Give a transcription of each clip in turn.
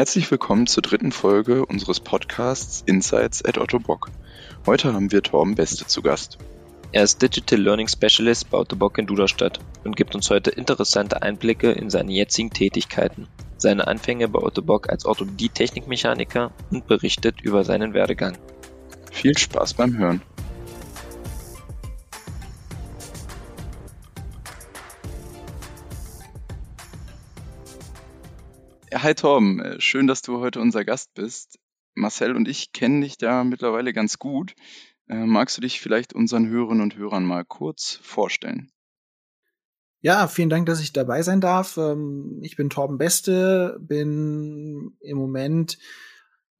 Herzlich willkommen zur dritten Folge unseres Podcasts Insights at Otto Bock. Heute haben wir Torben Beste zu Gast. Er ist Digital Learning Specialist bei Otto Bock in Duderstadt und gibt uns heute interessante Einblicke in seine jetzigen Tätigkeiten, seine Anfänge bei Otto Bock als Orthopädie-Technikmechaniker und berichtet über seinen Werdegang. Viel Spaß beim Hören. Hi Torben, äh, schön, dass du heute unser Gast bist. Marcel und ich kennen dich da mittlerweile ganz gut. Äh, magst du dich vielleicht unseren Hörerinnen und Hörern mal kurz vorstellen? Ja, vielen Dank, dass ich dabei sein darf. Ähm, ich bin Torben Beste, bin im Moment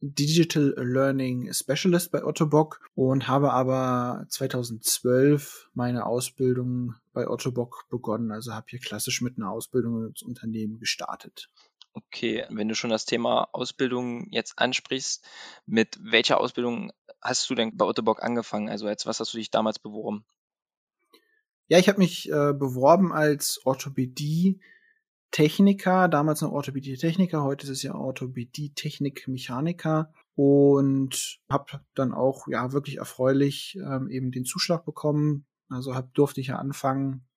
Digital Learning Specialist bei Otto Bock und habe aber 2012 meine Ausbildung bei Otto Bock begonnen. Also habe hier klassisch mit einer Ausbildung ins Unternehmen gestartet. Okay, wenn du schon das Thema Ausbildung jetzt ansprichst, mit welcher Ausbildung hast du denn bei Ottobock angefangen? Also als was hast du dich damals beworben? Ja, ich habe mich äh, beworben als Orthopädie-Techniker, damals noch Orthopädie-Techniker, heute ist es ja Orthopädie-Technik-Mechaniker und habe dann auch ja wirklich erfreulich ähm, eben den Zuschlag bekommen. Also hab, durfte ich ja anfangen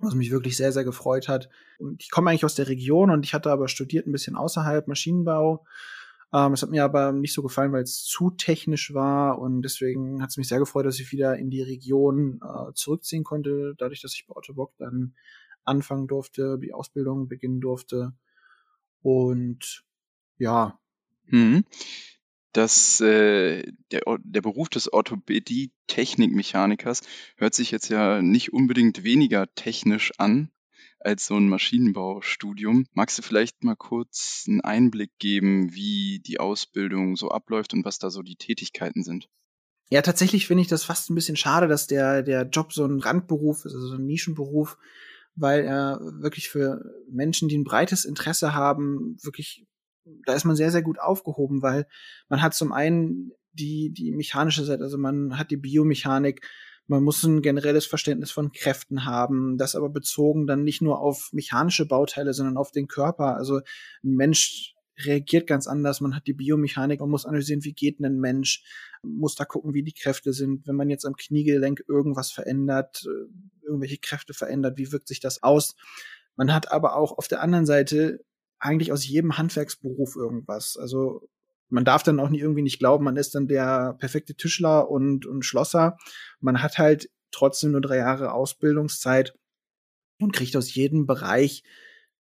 was mich wirklich sehr, sehr gefreut hat. Und ich komme eigentlich aus der Region und ich hatte aber studiert ein bisschen außerhalb Maschinenbau. Ähm, es hat mir aber nicht so gefallen, weil es zu technisch war und deswegen hat es mich sehr gefreut, dass ich wieder in die Region äh, zurückziehen konnte, dadurch, dass ich bei Otto Bock dann anfangen durfte, die Ausbildung beginnen durfte. Und ja. Mhm dass äh, der, der Beruf des Orthopädie-Technikmechanikers hört sich jetzt ja nicht unbedingt weniger technisch an als so ein Maschinenbaustudium. Magst du vielleicht mal kurz einen Einblick geben, wie die Ausbildung so abläuft und was da so die Tätigkeiten sind? Ja, tatsächlich finde ich das fast ein bisschen schade, dass der, der Job so ein Randberuf ist, also so ein Nischenberuf, weil er wirklich für Menschen, die ein breites Interesse haben, wirklich da ist man sehr, sehr gut aufgehoben, weil man hat zum einen die, die mechanische Seite, also man hat die Biomechanik, man muss ein generelles Verständnis von Kräften haben, das aber bezogen dann nicht nur auf mechanische Bauteile, sondern auf den Körper. Also ein Mensch reagiert ganz anders. Man hat die Biomechanik, man muss analysieren, wie geht ein Mensch, muss da gucken, wie die Kräfte sind. Wenn man jetzt am Kniegelenk irgendwas verändert, äh, irgendwelche Kräfte verändert, wie wirkt sich das aus? Man hat aber auch auf der anderen Seite eigentlich aus jedem Handwerksberuf irgendwas. Also man darf dann auch nie irgendwie nicht glauben, man ist dann der perfekte Tischler und, und Schlosser. Man hat halt trotzdem nur drei Jahre Ausbildungszeit und kriegt aus jedem Bereich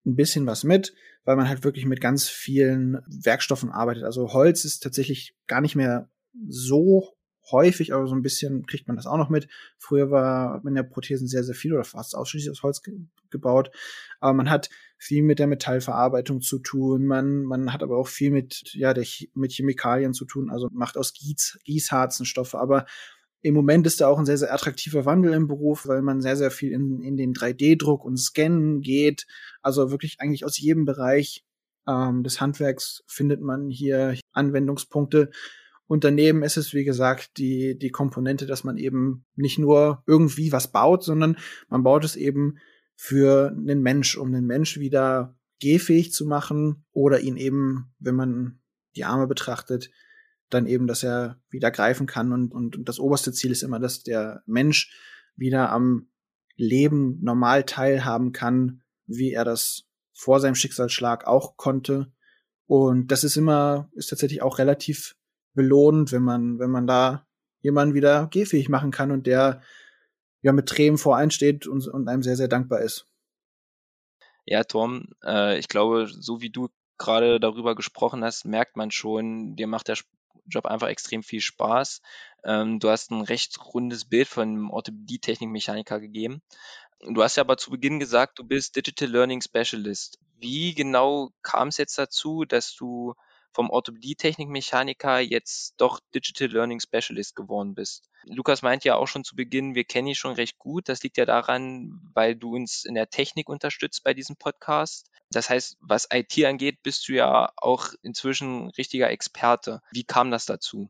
ein bisschen was mit, weil man halt wirklich mit ganz vielen Werkstoffen arbeitet. Also Holz ist tatsächlich gar nicht mehr so häufig, aber so ein bisschen kriegt man das auch noch mit. Früher war man ja Prothesen sehr, sehr viel oder fast ausschließlich aus Holz ge gebaut. Aber man hat viel mit der Metallverarbeitung zu tun. Man, man hat aber auch viel mit, ja, der, mit Chemikalien zu tun. Also macht aus Gieß, Gießharzen Stoffe. Aber im Moment ist da auch ein sehr, sehr attraktiver Wandel im Beruf, weil man sehr, sehr viel in, in den 3D-Druck und Scannen geht. Also wirklich eigentlich aus jedem Bereich ähm, des Handwerks findet man hier Anwendungspunkte. Und daneben ist es, wie gesagt, die, die Komponente, dass man eben nicht nur irgendwie was baut, sondern man baut es eben für einen Mensch, um den Mensch wieder gehfähig zu machen oder ihn eben, wenn man die Arme betrachtet, dann eben, dass er wieder greifen kann. Und, und, und das oberste Ziel ist immer, dass der Mensch wieder am Leben normal teilhaben kann, wie er das vor seinem Schicksalsschlag auch konnte. Und das ist immer, ist tatsächlich auch relativ belohnt, wenn man, wenn man da jemanden wieder gehfähig machen kann und der ja mit Tränen vor einsteht und, und einem sehr, sehr dankbar ist. Ja, Tom, äh, ich glaube, so wie du gerade darüber gesprochen hast, merkt man schon, dir macht der Job einfach extrem viel Spaß. Ähm, du hast ein recht rundes Bild von einem Orthopädie-Technik-Mechaniker gegeben. Du hast ja aber zu Beginn gesagt, du bist Digital Learning Specialist. Wie genau kam es jetzt dazu, dass du vom Orthopädie-Technikmechaniker jetzt doch Digital Learning Specialist geworden bist. Lukas meint ja auch schon zu Beginn, wir kennen ihn schon recht gut. Das liegt ja daran, weil du uns in der Technik unterstützt bei diesem Podcast. Das heißt, was IT angeht, bist du ja auch inzwischen richtiger Experte. Wie kam das dazu?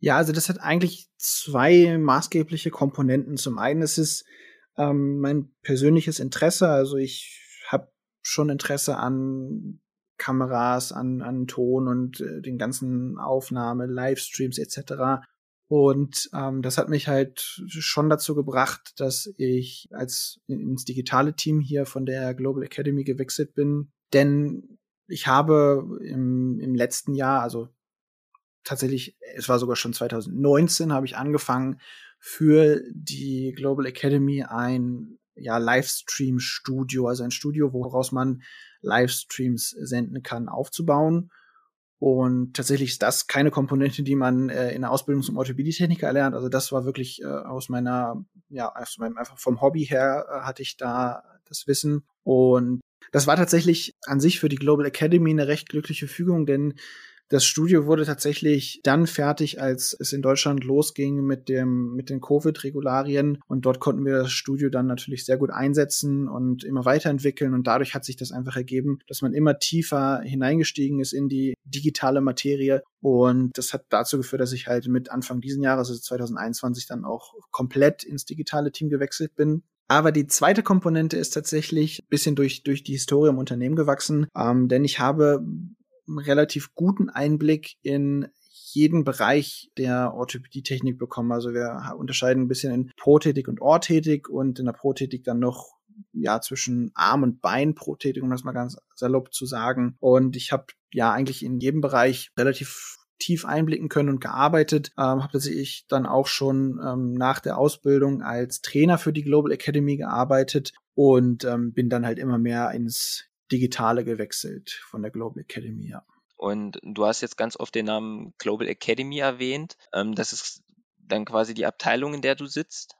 Ja, also das hat eigentlich zwei maßgebliche Komponenten. Zum einen ist es ähm, mein persönliches Interesse. Also ich habe schon Interesse an Kameras, an, an Ton und äh, den ganzen Aufnahme, Livestreams etc. Und ähm, das hat mich halt schon dazu gebracht, dass ich als ins digitale Team hier von der Global Academy gewechselt bin. Denn ich habe im, im letzten Jahr, also tatsächlich, es war sogar schon 2019, habe ich angefangen, für die Global Academy ein ja, Livestream-Studio, also ein Studio, woraus man Livestreams senden kann, aufzubauen. Und tatsächlich ist das keine Komponente, die man äh, in der Ausbildung zum Orthopädie-Techniker erlernt. Also das war wirklich äh, aus meiner, ja, aus meinem, einfach vom Hobby her äh, hatte ich da das Wissen. Und das war tatsächlich an sich für die Global Academy eine recht glückliche Fügung, denn das Studio wurde tatsächlich dann fertig, als es in Deutschland losging mit dem, mit den Covid-Regularien. Und dort konnten wir das Studio dann natürlich sehr gut einsetzen und immer weiterentwickeln. Und dadurch hat sich das einfach ergeben, dass man immer tiefer hineingestiegen ist in die digitale Materie. Und das hat dazu geführt, dass ich halt mit Anfang diesen Jahres, also 2021, dann auch komplett ins digitale Team gewechselt bin. Aber die zweite Komponente ist tatsächlich ein bisschen durch, durch die Historie im Unternehmen gewachsen, ähm, denn ich habe einen relativ guten Einblick in jeden Bereich der Orthopädie-Technik bekommen. Also wir unterscheiden ein bisschen in Prothetik und Orthetik und in der Prothetik dann noch ja zwischen Arm- und Beinprothetik, um das mal ganz salopp zu sagen. Und ich habe ja eigentlich in jedem Bereich relativ tief einblicken können und gearbeitet. Ähm, habe tatsächlich dann auch schon ähm, nach der Ausbildung als Trainer für die Global Academy gearbeitet und ähm, bin dann halt immer mehr ins Digitale gewechselt von der Global Academy, ja. Und du hast jetzt ganz oft den Namen Global Academy erwähnt. Ähm, das ist dann quasi die Abteilung, in der du sitzt?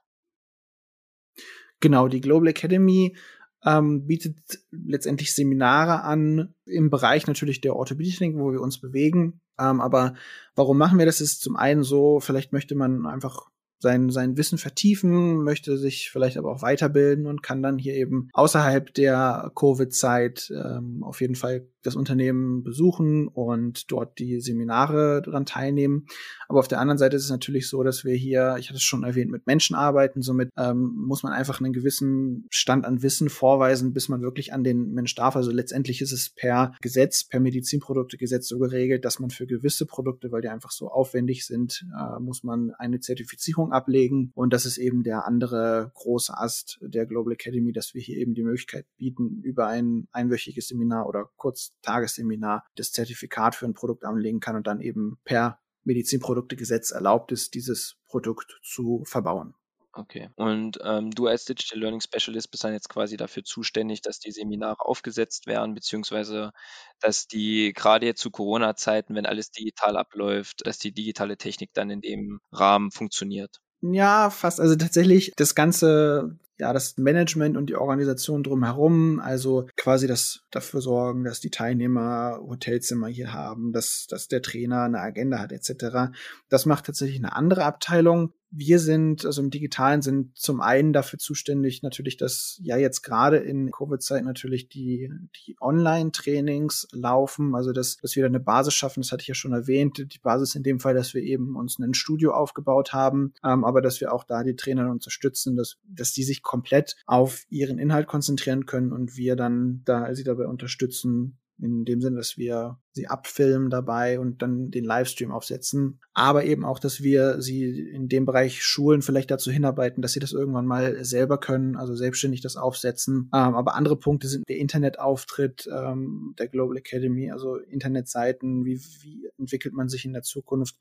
Genau, die Global Academy ähm, bietet letztendlich Seminare an im Bereich natürlich der Orthopädie, wo wir uns bewegen. Ähm, aber warum machen wir das? Ist zum einen so, vielleicht möchte man einfach sein, sein Wissen vertiefen, möchte sich vielleicht aber auch weiterbilden und kann dann hier eben außerhalb der Covid-Zeit ähm, auf jeden Fall das Unternehmen besuchen und dort die Seminare dran teilnehmen. Aber auf der anderen Seite ist es natürlich so, dass wir hier, ich hatte es schon erwähnt, mit Menschen arbeiten. Somit ähm, muss man einfach einen gewissen Stand an Wissen vorweisen, bis man wirklich an den Mensch darf. Also letztendlich ist es per Gesetz, per Medizinproduktegesetz so geregelt, dass man für gewisse Produkte, weil die einfach so aufwendig sind, äh, muss man eine Zertifizierung ablegen. Und das ist eben der andere große Ast der Global Academy, dass wir hier eben die Möglichkeit bieten, über ein einwöchiges Seminar oder kurz Tagesseminar das Zertifikat für ein Produkt anlegen kann und dann eben per Medizinproduktegesetz erlaubt ist, dieses Produkt zu verbauen. Okay. Und ähm, du als Digital Learning Specialist bist dann jetzt quasi dafür zuständig, dass die Seminare aufgesetzt werden, beziehungsweise dass die gerade jetzt zu Corona-Zeiten, wenn alles digital abläuft, dass die digitale Technik dann in dem Rahmen funktioniert. Ja, fast. Also tatsächlich das ganze ja, das Management und die Organisation drumherum, also quasi das dafür sorgen, dass die Teilnehmer Hotelzimmer hier haben, dass, dass der Trainer eine Agenda hat, etc. Das macht tatsächlich eine andere Abteilung wir sind, also im Digitalen sind zum einen dafür zuständig, natürlich, dass ja jetzt gerade in Covid-Zeit natürlich die, die Online-Trainings laufen, also dass, dass wir da eine Basis schaffen, das hatte ich ja schon erwähnt, die Basis in dem Fall, dass wir eben uns ein Studio aufgebaut haben, ähm, aber dass wir auch da die Trainer unterstützen, dass, dass die sich komplett auf ihren Inhalt konzentrieren können und wir dann da sie dabei unterstützen, in dem Sinne, dass wir sie abfilmen dabei und dann den Livestream aufsetzen. Aber eben auch, dass wir sie in dem Bereich Schulen vielleicht dazu hinarbeiten, dass sie das irgendwann mal selber können, also selbstständig das aufsetzen. Ähm, aber andere Punkte sind der Internetauftritt ähm, der Global Academy, also Internetseiten, wie, wie entwickelt man sich in der Zukunft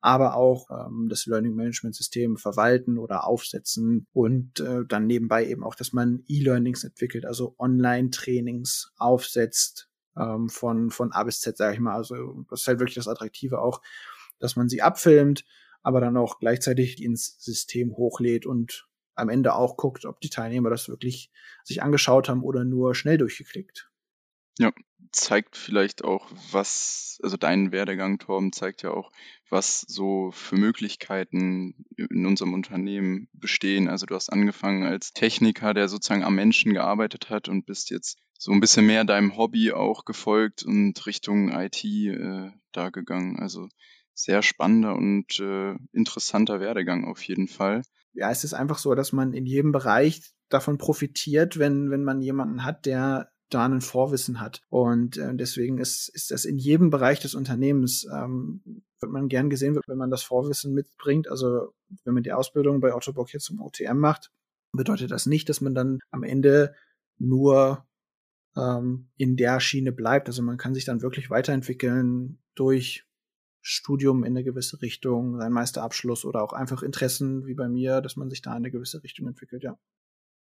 aber auch ähm, das Learning Management System verwalten oder aufsetzen und äh, dann nebenbei eben auch, dass man E-Learnings entwickelt, also Online-Trainings aufsetzt, ähm, von, von A bis Z, sage ich mal. Also das ist halt wirklich das Attraktive auch, dass man sie abfilmt, aber dann auch gleichzeitig ins System hochlädt und am Ende auch guckt, ob die Teilnehmer das wirklich sich angeschaut haben oder nur schnell durchgeklickt. Ja, zeigt vielleicht auch, was, also dein Werdegang, Torben, zeigt ja auch, was so für Möglichkeiten in unserem Unternehmen bestehen. Also du hast angefangen als Techniker, der sozusagen am Menschen gearbeitet hat und bist jetzt so ein bisschen mehr deinem Hobby auch gefolgt und Richtung IT äh, da gegangen. Also sehr spannender und äh, interessanter Werdegang auf jeden Fall. Ja, es ist einfach so, dass man in jedem Bereich davon profitiert, wenn, wenn man jemanden hat, der da ein Vorwissen hat. Und äh, deswegen ist, ist das in jedem Bereich des Unternehmens, ähm, wird man gern gesehen, wenn man das Vorwissen mitbringt. Also wenn man die Ausbildung bei Otto Bock jetzt zum OTM macht, bedeutet das nicht, dass man dann am Ende nur ähm, in der Schiene bleibt. Also man kann sich dann wirklich weiterentwickeln durch Studium in eine gewisse Richtung, sein Meisterabschluss oder auch einfach Interessen wie bei mir, dass man sich da in eine gewisse Richtung entwickelt, ja.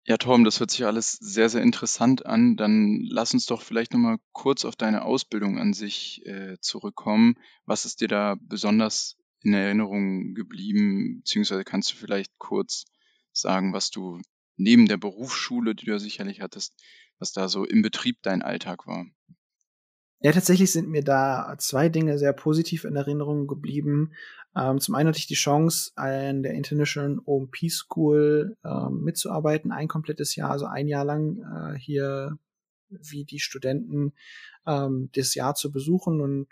Ja, Tom, das hört sich alles sehr, sehr interessant an. Dann lass uns doch vielleicht nochmal kurz auf deine Ausbildung an sich äh, zurückkommen. Was ist dir da besonders in Erinnerung geblieben? Beziehungsweise kannst du vielleicht kurz sagen, was du neben der Berufsschule, die du ja sicherlich hattest, was da so im Betrieb dein Alltag war? Ja, tatsächlich sind mir da zwei Dinge sehr positiv in Erinnerung geblieben. Ähm, zum einen hatte ich die Chance, an der International OMP School ähm, mitzuarbeiten, ein komplettes Jahr, also ein Jahr lang äh, hier wie die Studenten ähm, das Jahr zu besuchen und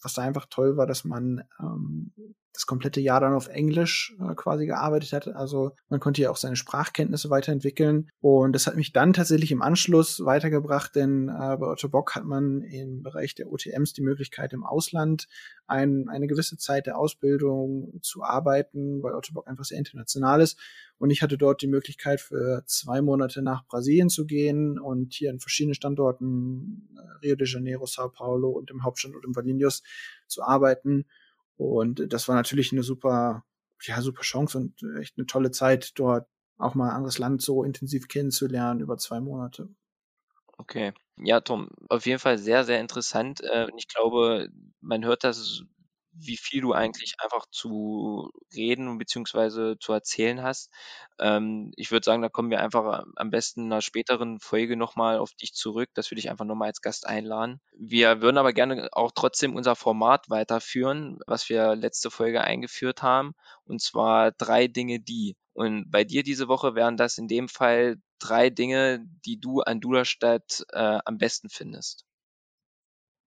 was da einfach toll war, dass man ähm, das komplette Jahr dann auf Englisch äh, quasi gearbeitet hat. Also man konnte ja auch seine Sprachkenntnisse weiterentwickeln. Und das hat mich dann tatsächlich im Anschluss weitergebracht, denn äh, bei Otto Bock hat man im Bereich der OTMs die Möglichkeit, im Ausland ein, eine gewisse Zeit der Ausbildung zu arbeiten, weil Otto Bock einfach sehr international ist. Und ich hatte dort die Möglichkeit, für zwei Monate nach Brasilien zu gehen und hier in verschiedenen Standorten, äh, Rio de Janeiro, Sao Paulo und im Hauptstandort in Valinhos zu arbeiten und das war natürlich eine super, ja, super Chance und echt eine tolle Zeit, dort auch mal ein anderes Land so intensiv kennenzulernen über zwei Monate. Okay. Ja, Tom, auf jeden Fall sehr, sehr interessant. Äh, und ich glaube, man hört das wie viel du eigentlich einfach zu reden bzw. zu erzählen hast. Ähm, ich würde sagen, da kommen wir einfach am besten in einer späteren Folge nochmal auf dich zurück, dass wir dich einfach nochmal als Gast einladen. Wir würden aber gerne auch trotzdem unser Format weiterführen, was wir letzte Folge eingeführt haben, und zwar drei Dinge, die. Und bei dir diese Woche wären das in dem Fall drei Dinge, die du an Duderstadt äh, am besten findest.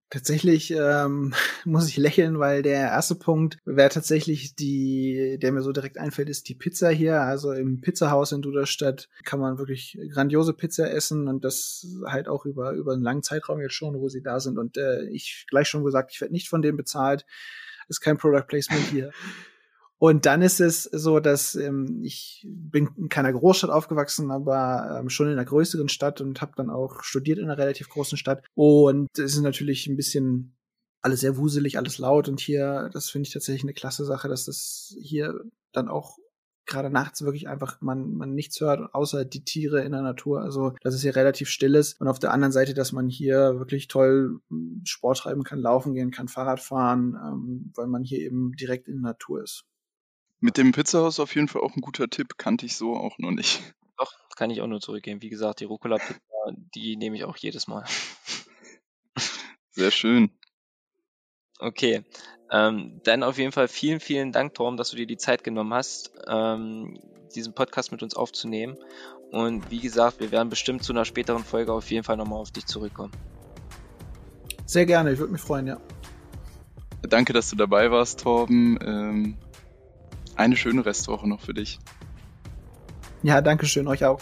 Tatsächlich ähm, muss ich lächeln, weil der erste Punkt wäre tatsächlich die, der mir so direkt einfällt, ist die Pizza hier. Also im Pizzahaus in Duderstadt kann man wirklich grandiose Pizza essen und das halt auch über über einen langen Zeitraum jetzt schon, wo sie da sind. Und äh, ich gleich schon gesagt, ich werde nicht von denen bezahlt. Ist kein Product Placement hier. Und dann ist es so, dass ähm, ich bin in keiner Großstadt aufgewachsen, aber ähm, schon in einer größeren Stadt und habe dann auch studiert in einer relativ großen Stadt. Und es ist natürlich ein bisschen alles sehr wuselig, alles laut. Und hier, das finde ich tatsächlich eine klasse Sache, dass das hier dann auch gerade nachts wirklich einfach man, man nichts hört, außer die Tiere in der Natur. Also, dass es hier relativ still ist. Und auf der anderen Seite, dass man hier wirklich toll hm, Sport treiben kann, laufen gehen kann, Fahrrad fahren, ähm, weil man hier eben direkt in der Natur ist. Mit dem Pizzahaus auf jeden Fall auch ein guter Tipp, kannte ich so auch noch nicht. Doch, kann ich auch nur zurückgeben. Wie gesagt, die Rucola-Pizza, die nehme ich auch jedes Mal. Sehr schön. Okay, ähm, dann auf jeden Fall vielen, vielen Dank, Torm, dass du dir die Zeit genommen hast, ähm, diesen Podcast mit uns aufzunehmen. Und wie gesagt, wir werden bestimmt zu einer späteren Folge auf jeden Fall nochmal auf dich zurückkommen. Sehr gerne, ich würde mich freuen, ja. Danke, dass du dabei warst, Torben. Ähm, eine schöne Restwoche noch für dich. Ja, danke schön, euch auch.